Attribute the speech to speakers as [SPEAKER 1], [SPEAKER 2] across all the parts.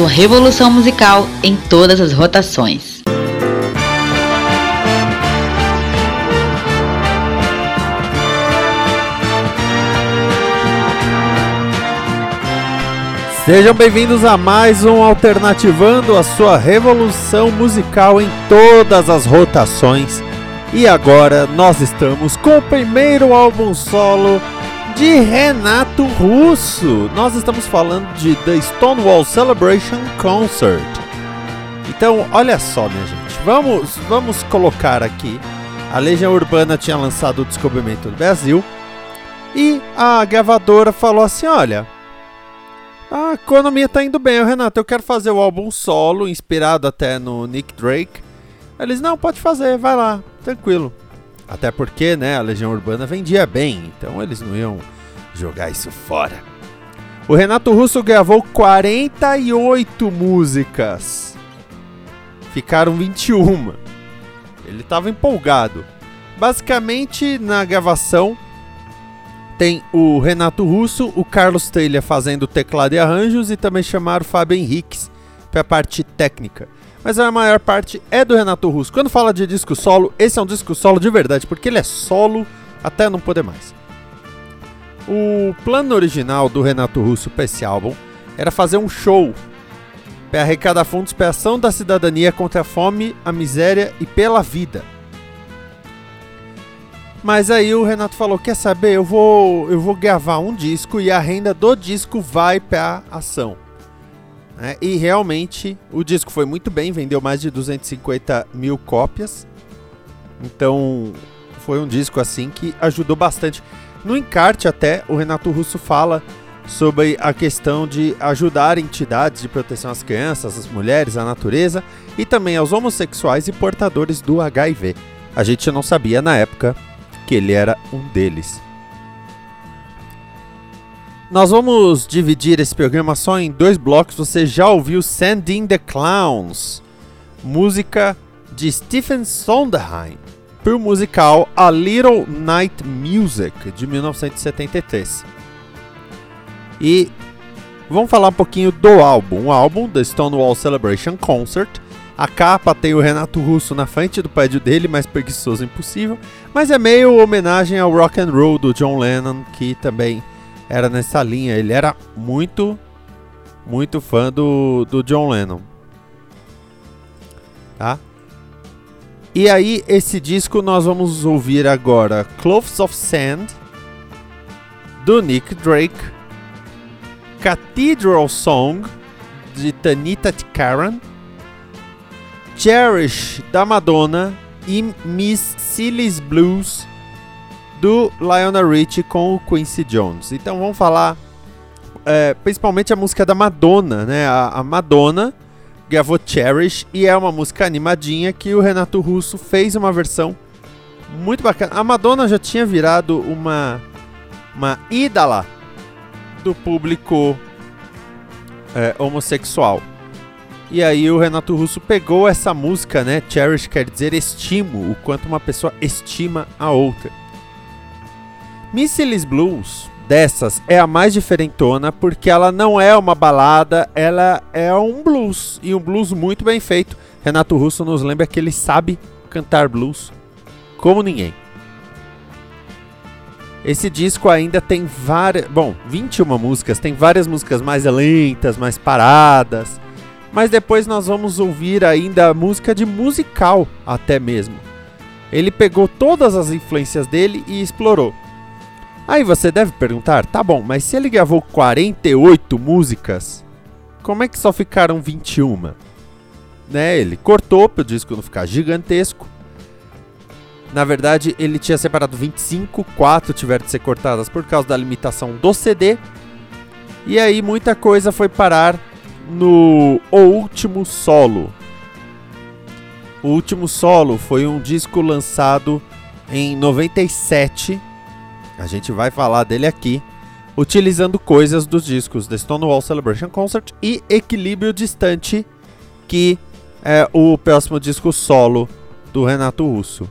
[SPEAKER 1] Sua revolução musical em todas as rotações.
[SPEAKER 2] Sejam bem-vindos a mais um Alternativando a sua revolução musical em todas as rotações. E agora nós estamos com o primeiro álbum solo de Renato Russo. Nós estamos falando de The Stonewall Celebration Concert. Então, olha só, minha gente. Vamos, vamos colocar aqui. A Legião Urbana tinha lançado o Descobrimento do Brasil. E a gravadora falou assim: olha, a economia tá indo bem, Renato. Eu quero fazer o álbum solo, inspirado até no Nick Drake. Eles, não, pode fazer, vai lá, tranquilo. Até porque, né, a Legião Urbana vendia bem, então eles não iam jogar isso fora. O Renato Russo gravou 48 músicas. Ficaram 21. Ele estava empolgado. Basicamente, na gravação, tem o Renato Russo, o Carlos Taylor fazendo teclado e arranjos e também chamaram o Fábio Henriques para a parte técnica. Mas a maior parte é do Renato Russo. Quando fala de disco solo, esse é um disco solo de verdade, porque ele é solo até não poder mais. O plano original do Renato Russo para esse álbum era fazer um show para arrecadar fundos para a ação da cidadania contra a fome, a miséria e pela vida. Mas aí o Renato falou: "Quer saber? Eu vou eu vou gravar um disco e a renda do disco vai para ação". É, e realmente o disco foi muito bem, vendeu mais de 250 mil cópias. Então foi um disco assim que ajudou bastante. No encarte até o Renato Russo fala sobre a questão de ajudar entidades de proteção às crianças, às mulheres, à natureza e também aos homossexuais e portadores do HIV. A gente não sabia na época que ele era um deles. Nós vamos dividir esse programa só em dois blocos. Você já ouviu Sending the Clowns, música de Stephen Sondheim, para o musical A Little Night Music de 1973. E vamos falar um pouquinho do álbum. O álbum, The Stonewall Celebration Concert. A capa tem o Renato Russo na frente do prédio dele, mais preguiçoso impossível. Mas é meio homenagem ao rock and roll do John Lennon, que também era nessa linha. Ele era muito, muito fã do, do John Lennon. Tá? E aí, esse disco nós vamos ouvir agora Clothes of Sand, do Nick Drake, Cathedral Song, de Tanita Tikaram, Cherish, da Madonna e Miss Silly's Blues, do Lionel Richie com o Quincy Jones. Então vamos falar é, principalmente a música da Madonna, né? A, a, Madonna gravou Cherish e é uma música animadinha que o Renato Russo fez uma versão muito bacana. A Madonna já tinha virado uma uma ídola do público é, homossexual. E aí o Renato Russo pegou essa música, né? Cherish quer dizer estimo, o quanto uma pessoa estima a outra. Missiles Blues, dessas, é a mais diferentona porque ela não é uma balada, ela é um blues. E um blues muito bem feito. Renato Russo nos lembra que ele sabe cantar blues como ninguém. Esse disco ainda tem várias. Bom, 21 músicas, tem várias músicas mais lentas, mais paradas. Mas depois nós vamos ouvir ainda música de musical, até mesmo. Ele pegou todas as influências dele e explorou. Aí você deve perguntar, tá bom, mas se ele gravou 48 músicas, como é que só ficaram 21? Né, ele cortou para o disco não ficar gigantesco. Na verdade, ele tinha separado 25, 4 tiveram de ser cortadas por causa da limitação do CD. E aí muita coisa foi parar no O Último Solo. O Último Solo foi um disco lançado em 97. A gente vai falar dele aqui, utilizando coisas dos discos The Stonewall Celebration Concert e Equilíbrio Distante, que é o próximo disco solo do Renato Russo.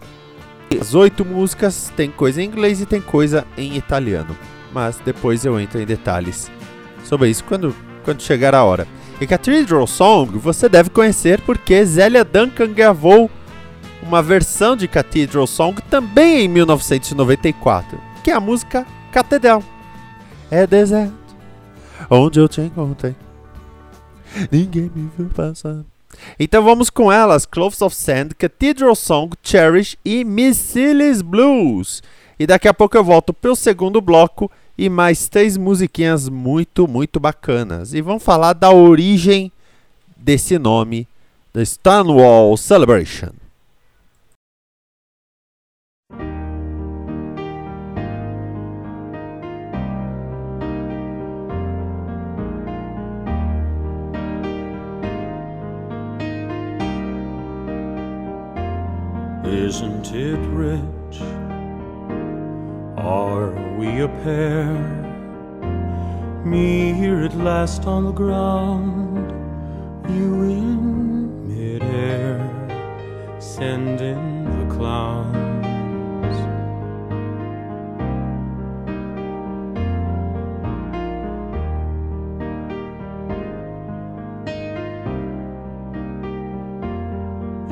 [SPEAKER 2] As oito músicas tem coisa em inglês e tem coisa em italiano, mas depois eu entro em detalhes sobre isso quando, quando chegar a hora. E Cathedral Song você deve conhecer porque Zélia Duncan gravou uma versão de Cathedral Song também em 1994, que é a música Catedral. É deserto, onde eu te encontrei. Ninguém me viu passar. Então vamos com elas: Cloves of Sand, Cathedral Song, Cherish e Miss Silly's Blues. E daqui a pouco eu volto para o segundo bloco e mais três musiquinhas muito, muito bacanas. E vamos falar da origem desse nome, The Stonewall Celebration.
[SPEAKER 3] Isn't it rich? Are we a pair? Me here at last on the ground, you in midair, sending the clowns.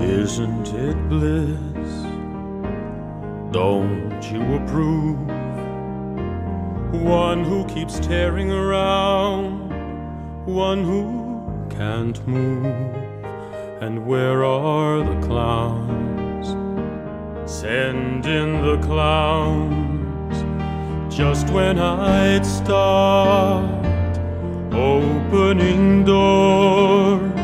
[SPEAKER 3] Isn't it bliss? Don't you approve? One who keeps tearing around, one who can't move. And where are the clowns? Send in the clowns just when I'd start opening doors.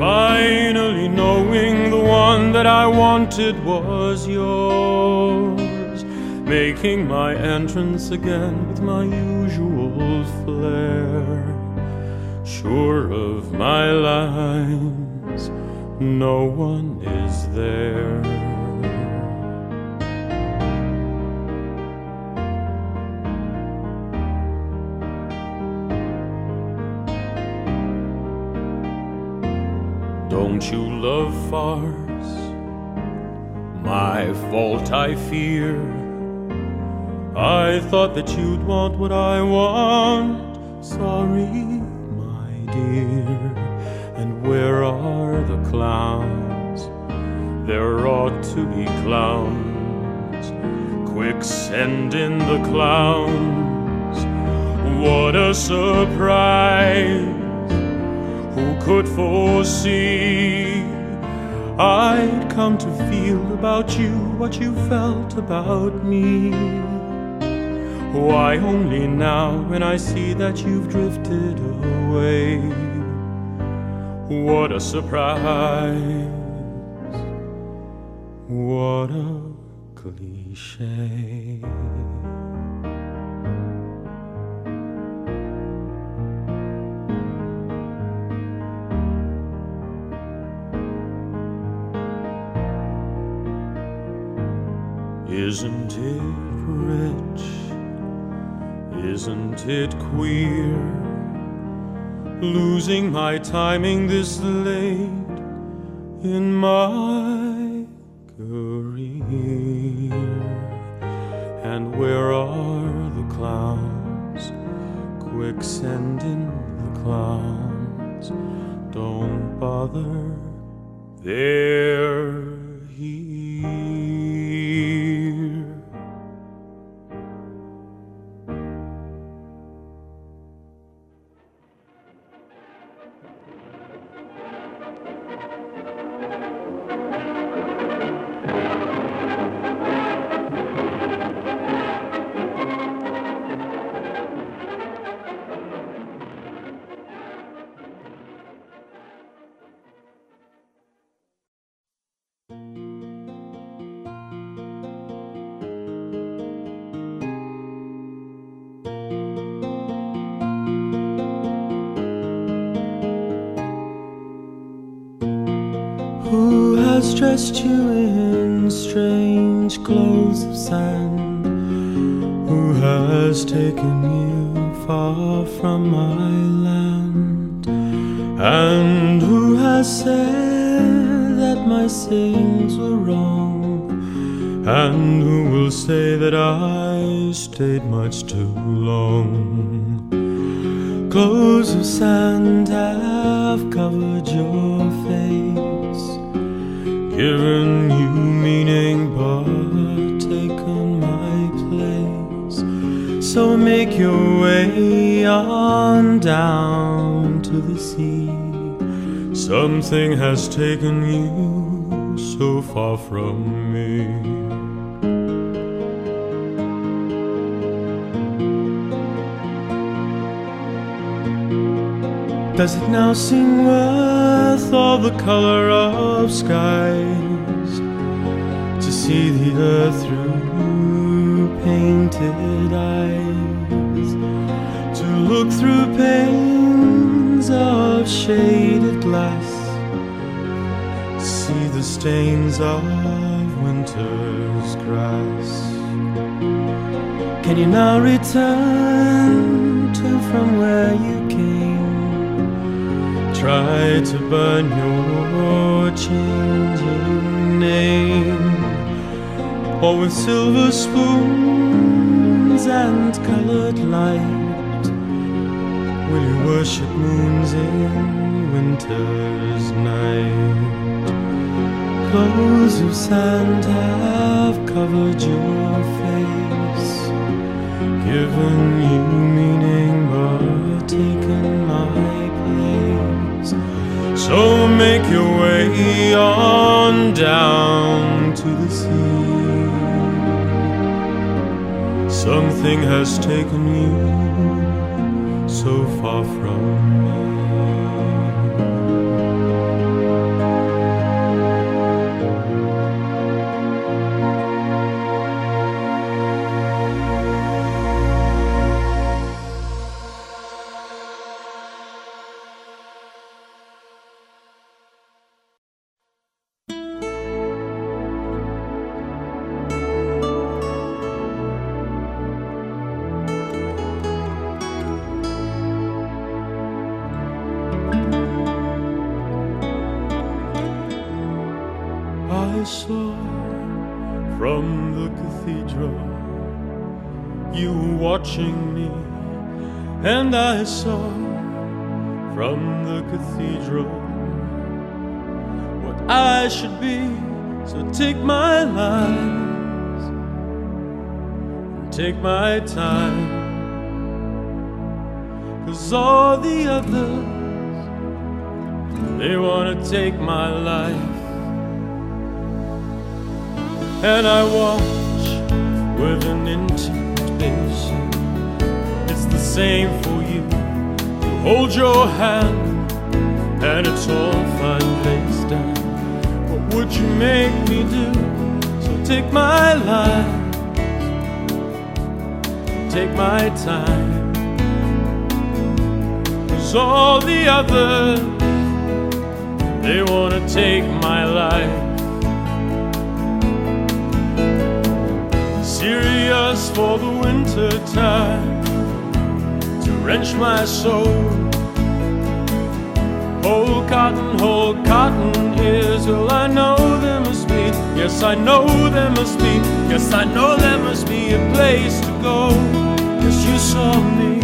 [SPEAKER 3] Finally, knowing the one that I wanted was yours. Making my entrance again with my usual flair. Sure of my lines, no one is there. Don't you love farce? My fault, I fear. I thought that you'd want what I want. Sorry, my dear. And where are the clowns? There ought to be clowns. Quick, send in the clowns. What a surprise! Who could foresee I'd come to feel about you what you felt about me? Why only now when I see that you've drifted away? What a surprise! What a cliche! Isn't it rich? Isn't it queer? Losing my timing this late in my career. And where are the clowns? Quick send in the clowns. Don't bother. They're you So make your way on down to the sea. Something has taken you so far from me. Does it now seem worth all the color of skies to see the earth through painted eyes? Look through panes of shaded glass, see the stains of winter's grass. Can you now return to from where you came? Try to burn your changing name, or with silver spoons and colored light, will you worship moons in winter's night? Clothes of sand have covered your face, given you meaning but taken my place. So make your way on down to the sea. Something has taken you far from should be. So take my lies and take my time, cause all the others they wanna take my life and I watch with an intimation. It's the same for you. You hold your hand, and it's all down. What would you make me do? So take my life, take my time. Cause all the others, they wanna take my life. serious for the winter time to wrench my soul. Whole cotton, whole cotton ears. Well, I know there must be, yes, I know there must be, yes, I know there must be a place to go. Yes, you saw me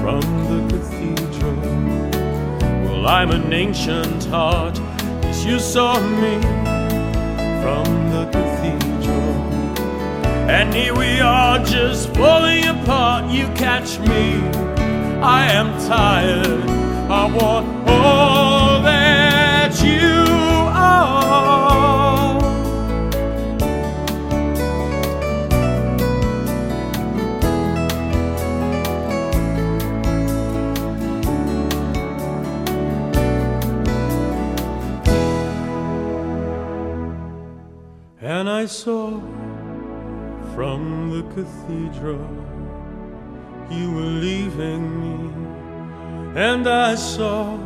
[SPEAKER 3] from the cathedral. Well, I'm an ancient heart. Yes, you saw me from the cathedral. And here we are just falling apart. You catch me. I am tired. I want all that you are. And I saw from the cathedral you were leaving me, and I saw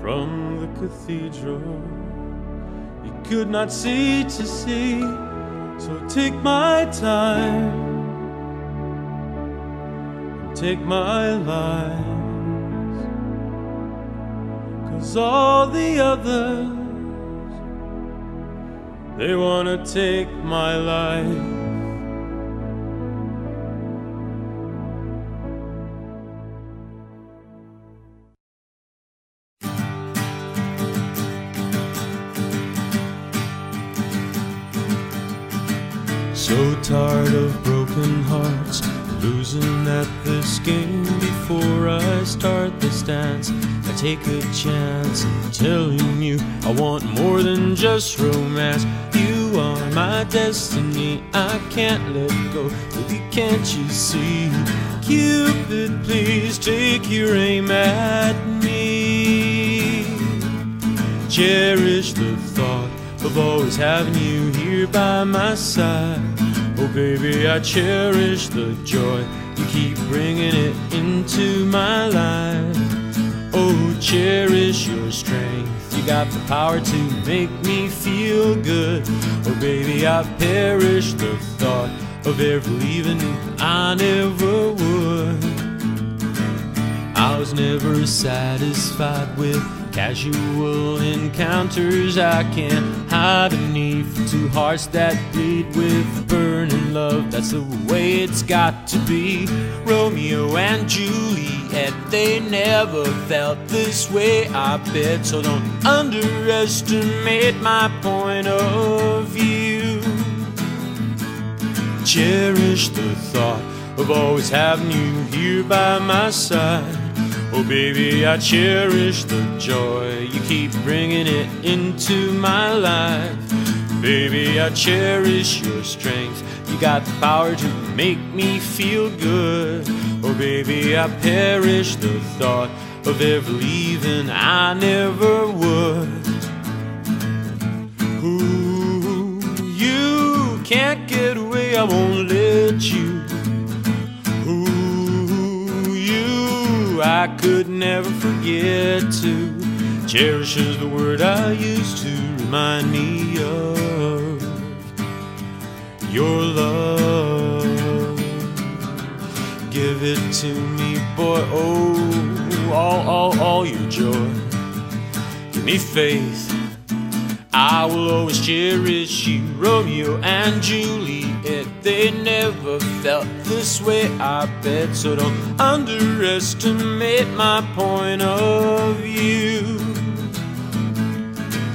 [SPEAKER 3] from the cathedral. You could not see to see, so take my time and take my lies. Cause all the others, they wanna take my life. So tired of broken hearts, losing at this game before I start this dance. I take a chance in telling you I want more than just romance. You are my destiny, I can't let go. Baby, can't you see? Cupid, please take your aim at me. Cherish the thought of always having you here by my side. Oh, baby, I cherish the joy you keep bringing it into my life. Oh, cherish your strength. You got the power to make me feel good. Oh, baby, I perish the thought of ever leaving. I never would. I was never satisfied with casual encounters. I can't hide beneath two hearts that bleed with burning love. That's the way it's got to be. Romeo and Juliet, they never felt this way, I bet. So don't underestimate my point of view. Cherish the thought of always having you here by my side. Oh, baby, I cherish the joy you keep bringing it into my life. Baby, I cherish your strength. You got the power to make me feel good. Oh, baby, I perish the thought of ever leaving. I never would. Ooh, you can't get away, I won't let you. I could never forget to. Cherish is the word I use to remind me of your love. Give it to me, boy. Oh, all, all, all your joy. Give me faith. I will always cherish you, Romeo and Juliet. They never felt this way, I bet. So don't underestimate my point of view.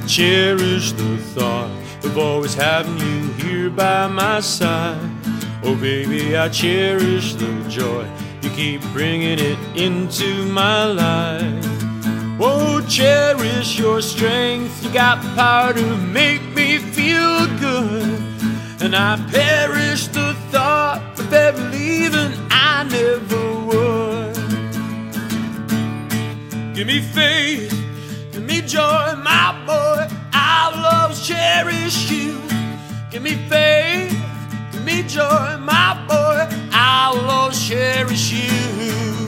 [SPEAKER 3] Cherish the thought of always having you here by my side. Oh, baby, I cherish the joy you keep bringing it into my life. Oh, cherish your strength. You got the power to make me feel. And I perish the thought of ever leaving. I never would. Give me faith, give me joy, my boy. I will always cherish you. Give me faith, give me joy, my boy. I will always cherish you.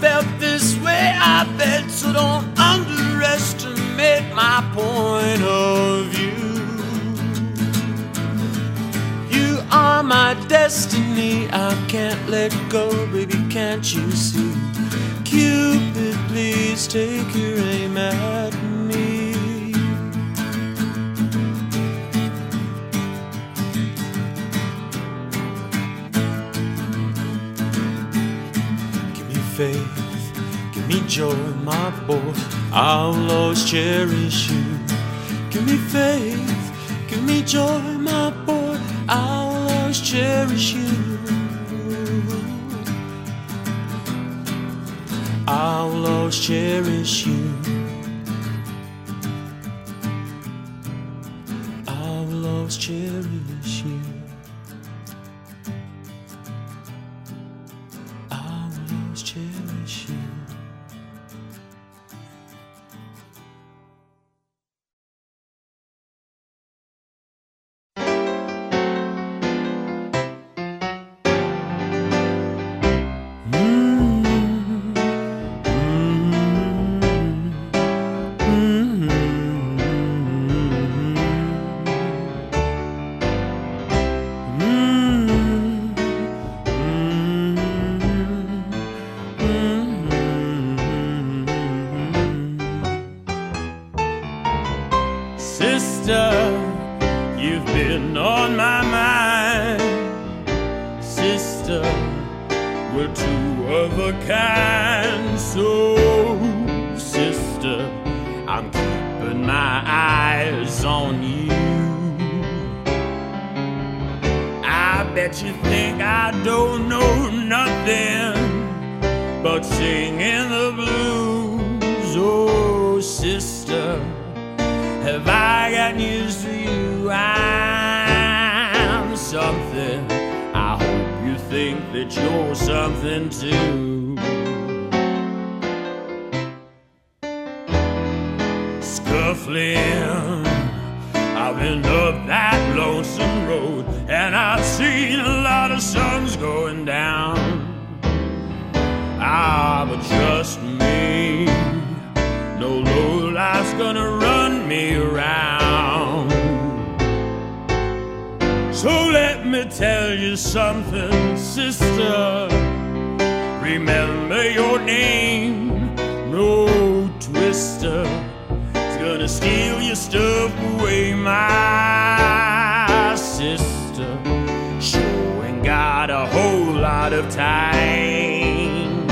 [SPEAKER 3] Felt this way, I bet. So don't underestimate my point of view. You are my destiny, I can't let go, baby, can't you see? Cupid, please take your aim at joy, my boy. I'll always cherish you. Give me faith, give me joy, my boy. I'll always cherish you. I'll always cherish you. I will always cherish Remember your name, no twister. It's gonna steal your stuff away, my sister. Sure ain't got a whole lot of time.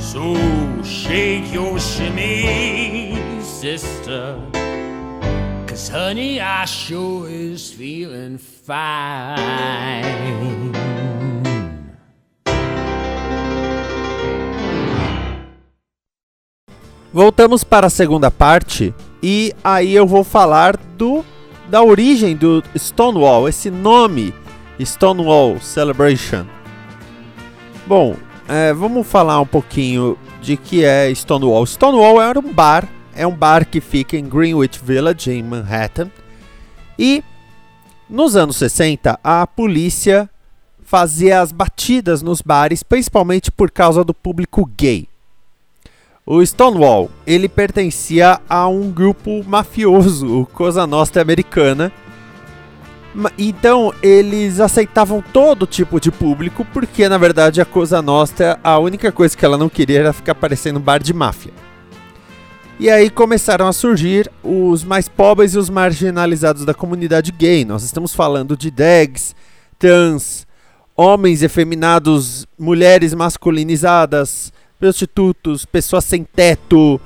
[SPEAKER 3] So shake your shimmy, sister. Cause honey, I sure is feeling fine.
[SPEAKER 2] Voltamos para a segunda parte e aí eu vou falar do da origem do Stonewall, esse nome Stonewall Celebration. Bom, é, vamos falar um pouquinho de que é Stonewall. Stonewall era um bar, é um bar que fica em Greenwich Village, em Manhattan. E nos anos 60, a polícia fazia as batidas nos bares, principalmente por causa do público gay. O Stonewall, ele pertencia a um grupo mafioso, o Cosa Nostra Americana. Então, eles aceitavam todo tipo de público, porque na verdade a Cosa Nostra, a única coisa que ela não queria era ficar parecendo um bar de máfia. E aí começaram a surgir os mais pobres e os marginalizados da comunidade gay. Nós estamos falando de drags, trans, homens efeminados, mulheres masculinizadas, prostitutos, pessoas sem teto,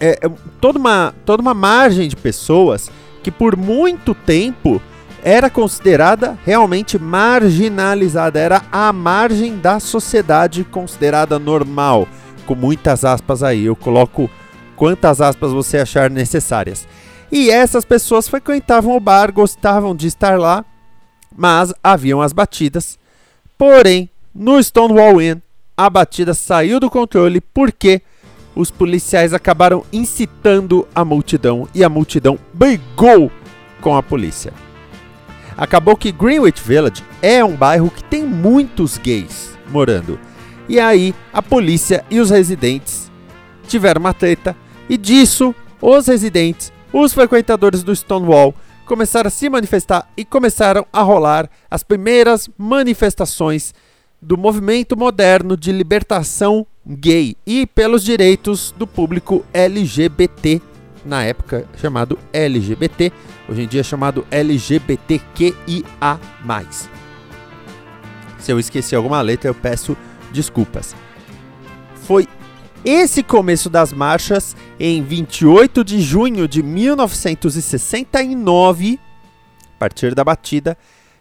[SPEAKER 2] é, é, toda, uma, toda uma margem de pessoas que por muito tempo era considerada realmente marginalizada, era a margem da sociedade considerada normal, com muitas aspas aí, eu coloco quantas aspas você achar necessárias. E essas pessoas frequentavam o bar, gostavam de estar lá, mas haviam as batidas. Porém, no Stonewall Inn, a batida saiu do controle porque os policiais acabaram incitando a multidão e a multidão brigou com a polícia. Acabou que Greenwich Village é um bairro que tem muitos gays morando. E aí a polícia e os residentes tiveram uma treta e disso os residentes, os frequentadores do Stonewall começaram a se manifestar e começaram a rolar as primeiras manifestações do movimento moderno de libertação gay e pelos direitos do público LGBT, na época chamado LGBT, hoje em dia chamado LGBTQIA+. Se eu esqueci alguma letra, eu peço desculpas. Foi esse começo das marchas em 28 de junho de 1969, a partir da batida,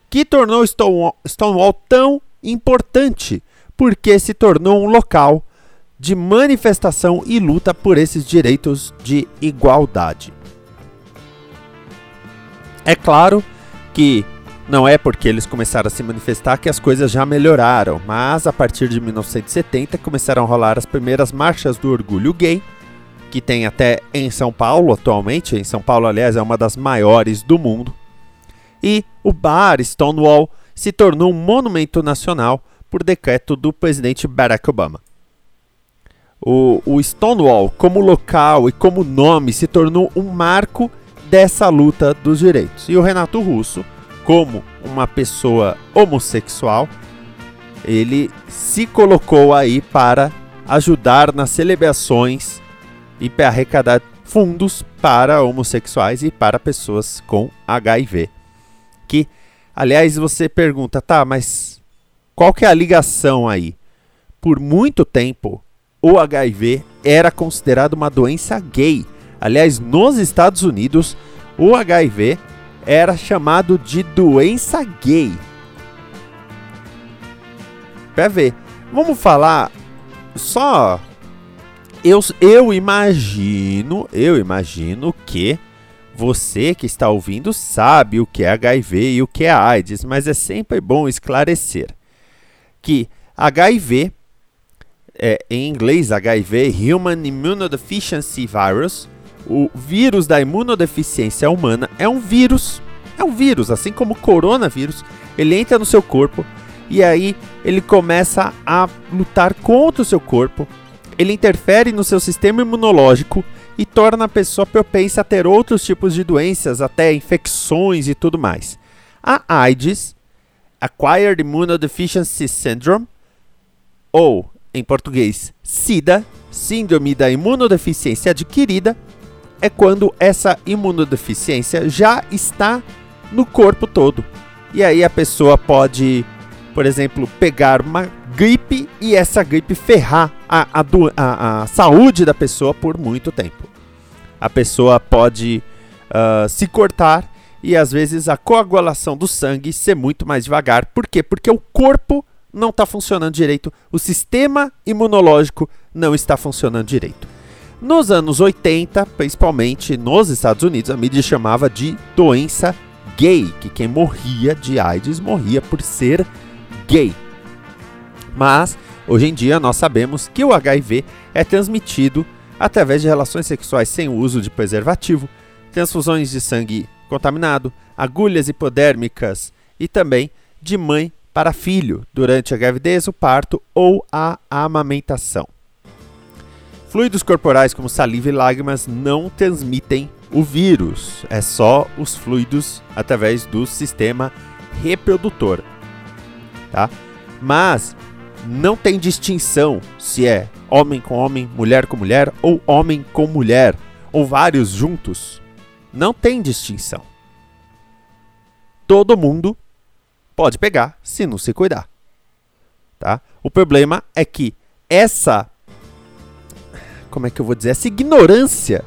[SPEAKER 2] que tornou Stonewall, Stonewall tão importante, porque se tornou um local de manifestação e luta por esses direitos de igualdade. É claro que não é porque eles começaram a se manifestar que as coisas já melhoraram, mas a partir de 1970 começaram a rolar as primeiras marchas do orgulho gay, que tem até em São Paulo atualmente. Em São Paulo, aliás, é uma das maiores do mundo. E o bar Stonewall se tornou um monumento nacional por decreto do presidente Barack Obama. o, o Stonewall, como local e como nome, se tornou um marco dessa luta dos direitos. E o Renato Russo, como uma pessoa homossexual, ele se colocou aí para ajudar nas celebrações e para arrecadar fundos para homossexuais e para pessoas com HIV. Aliás, você pergunta, tá, mas qual que é a ligação aí? Por muito tempo, o HIV era considerado uma doença gay. Aliás, nos Estados Unidos, o HIV era chamado de doença gay. Pra ver. Vamos falar só. Eu, eu imagino, eu imagino que você que está ouvindo sabe o que é HIV e o que é AIDS, mas é sempre bom esclarecer que HIV, é, em inglês HIV, Human Immunodeficiency Virus, o vírus da imunodeficiência humana é um vírus, é um vírus, assim como o coronavírus, ele entra no seu corpo e aí ele começa a lutar contra o seu corpo, ele interfere no seu sistema imunológico e torna a pessoa propensa a ter outros tipos de doenças, até infecções e tudo mais. A AIDS, Acquired Immunodeficiency Syndrome, ou em português, SIDA, Síndrome da Imunodeficiência Adquirida, é quando essa imunodeficiência já está no corpo todo. E aí a pessoa pode, por exemplo, pegar uma gripe e essa gripe ferrar a, a, a, a saúde da pessoa por muito tempo. A pessoa pode uh, se cortar e às vezes a coagulação do sangue ser muito mais devagar. Por quê? Porque o corpo não está funcionando direito, o sistema imunológico não está funcionando direito. Nos anos 80, principalmente nos Estados Unidos, a mídia chamava de doença gay, que quem morria de AIDS morria por ser gay. Mas hoje em dia nós sabemos que o HIV é transmitido através de relações sexuais sem o uso de preservativo, transfusões de sangue contaminado, agulhas hipodérmicas e também de mãe para filho durante a gravidez, o parto ou a amamentação. Fluidos corporais como saliva e lágrimas não transmitem o vírus, é só os fluidos através do sistema reprodutor. Tá? Mas não tem distinção se é homem com homem, mulher com mulher ou homem com mulher ou vários juntos. Não tem distinção. Todo mundo pode pegar se não se cuidar. Tá? O problema é que essa como é que eu vou dizer, essa ignorância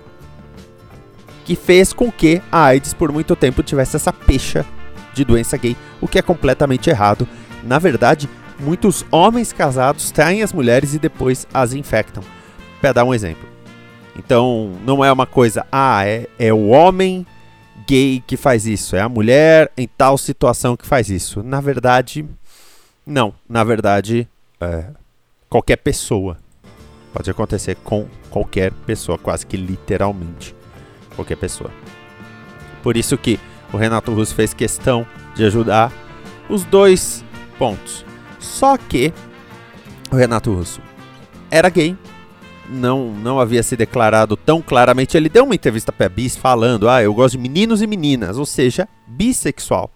[SPEAKER 2] que fez com que a AIDS por muito tempo tivesse essa pecha de doença gay, o que é completamente errado. Na verdade, muitos homens casados traem as mulheres e depois as infectam. Para dar um exemplo. Então, não é uma coisa, ah, é, é o homem gay que faz isso, é a mulher em tal situação que faz isso. Na verdade, não. Na verdade, é, qualquer pessoa Pode acontecer com qualquer pessoa, quase que literalmente qualquer pessoa. Por isso que o Renato Russo fez questão de ajudar os dois pontos. Só que o Renato Russo era gay, não, não havia se declarado tão claramente. Ele deu uma entrevista para Bis falando: Ah, eu gosto de meninos e meninas, ou seja, bissexual.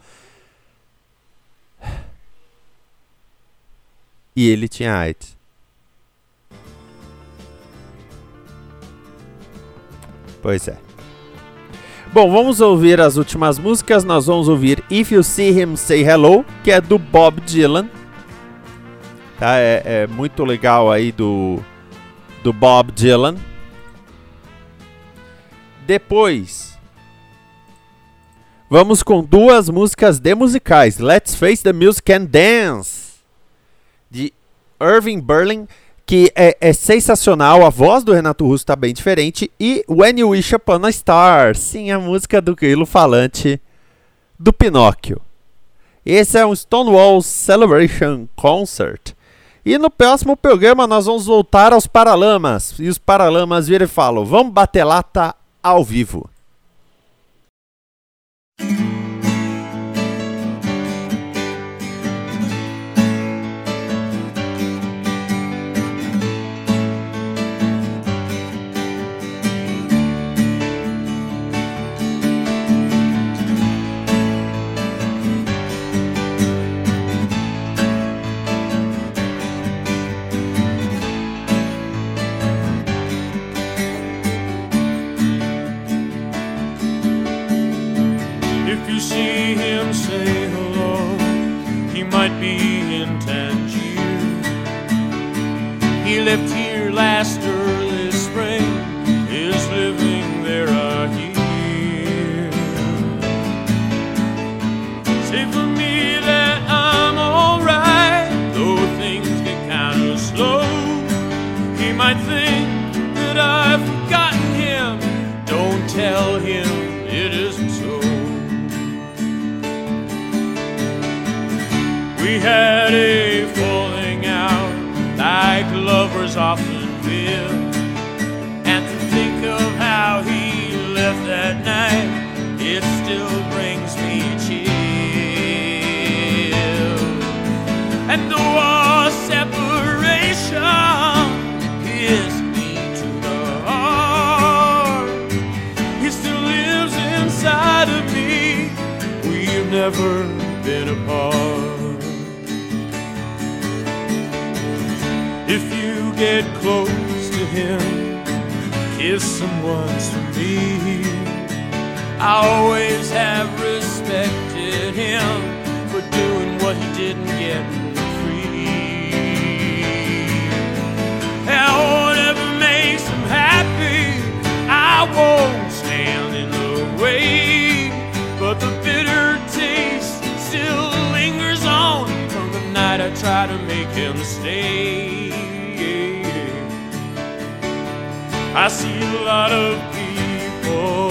[SPEAKER 2] E ele tinha AIDS. Pois é. Bom, vamos ouvir as últimas músicas. Nós vamos ouvir If You See Him Say Hello, que é do Bob Dylan. Tá? É, é muito legal aí do, do Bob Dylan. Depois, vamos com duas músicas de musicais. Let's Face the Music and Dance, de Irving Berlin que é, é, sensacional. A voz do Renato Russo está bem diferente. E When You Wish Upon a Star, sim, a música do grilo falante do Pinóquio. Esse é um Stonewall Celebration Concert. E no próximo programa nós vamos voltar aos Paralamas. E os Paralamas viram e falam: vamos bater lata ao vivo.
[SPEAKER 3] never been apart. If you get close to him, kiss someone for me. I always have respected him for doing what he didn't get free. Whatever makes him happy, I won't. try to make him stay. I see a lot of people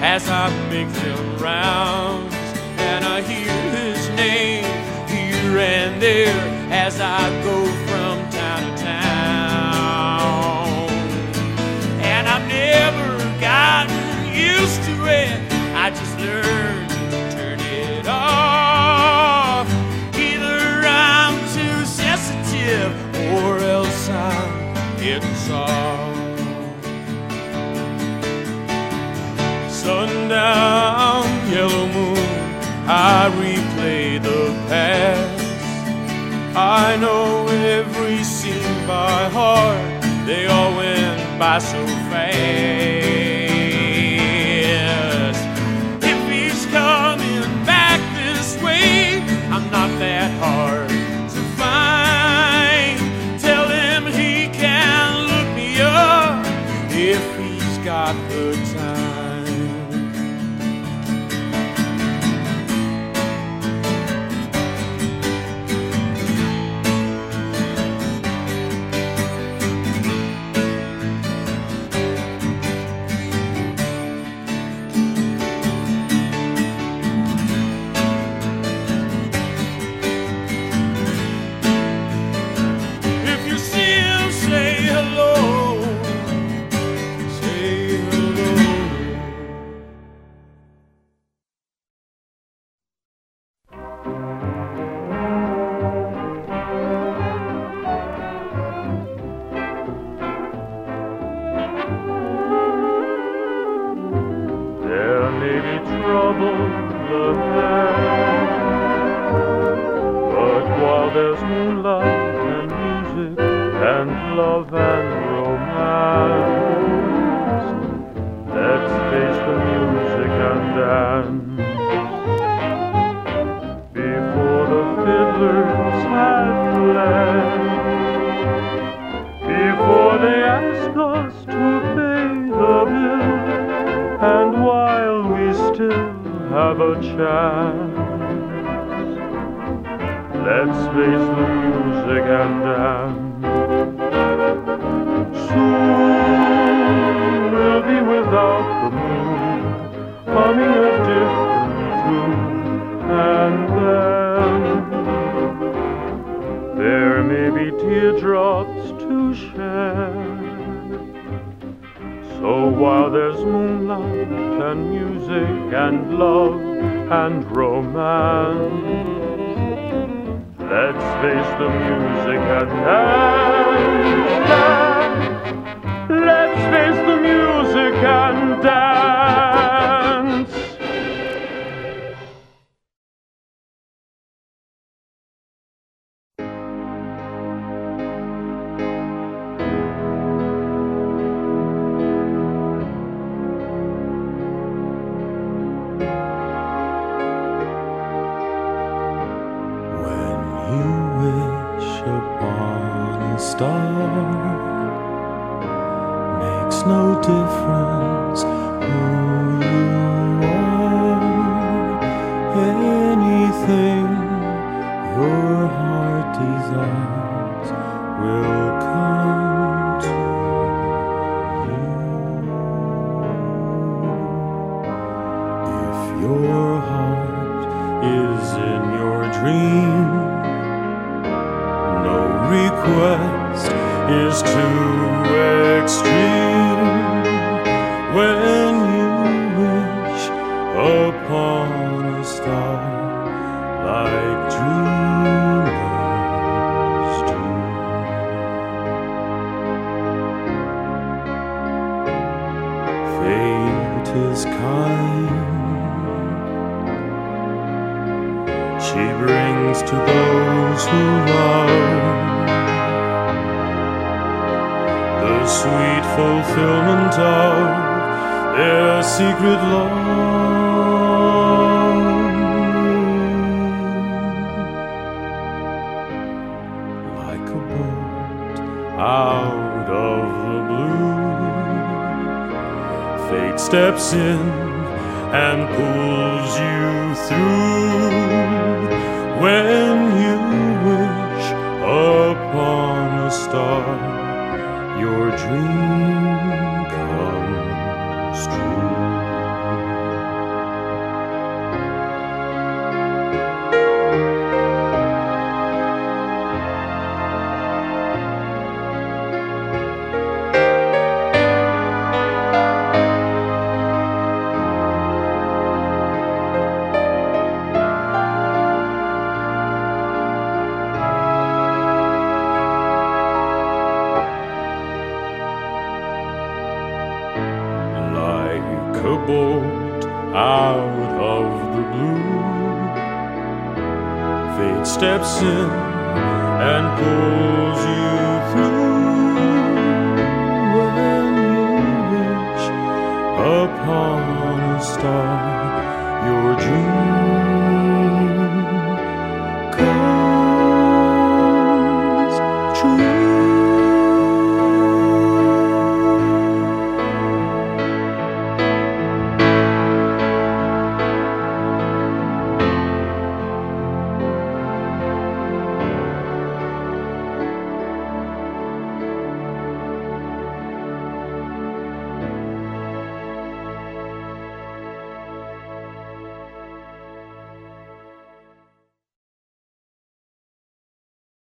[SPEAKER 3] as I make them rounds, and I hear his name here and there as I go from town to town. And I've never gotten used to it, I just learned. getting soft. Sundown, yellow moon, I replay the past. I know every scene by heart, they all went by so Ah. boat out of the blue. Fate steps in and pulls you through when you reach upon a star your dream.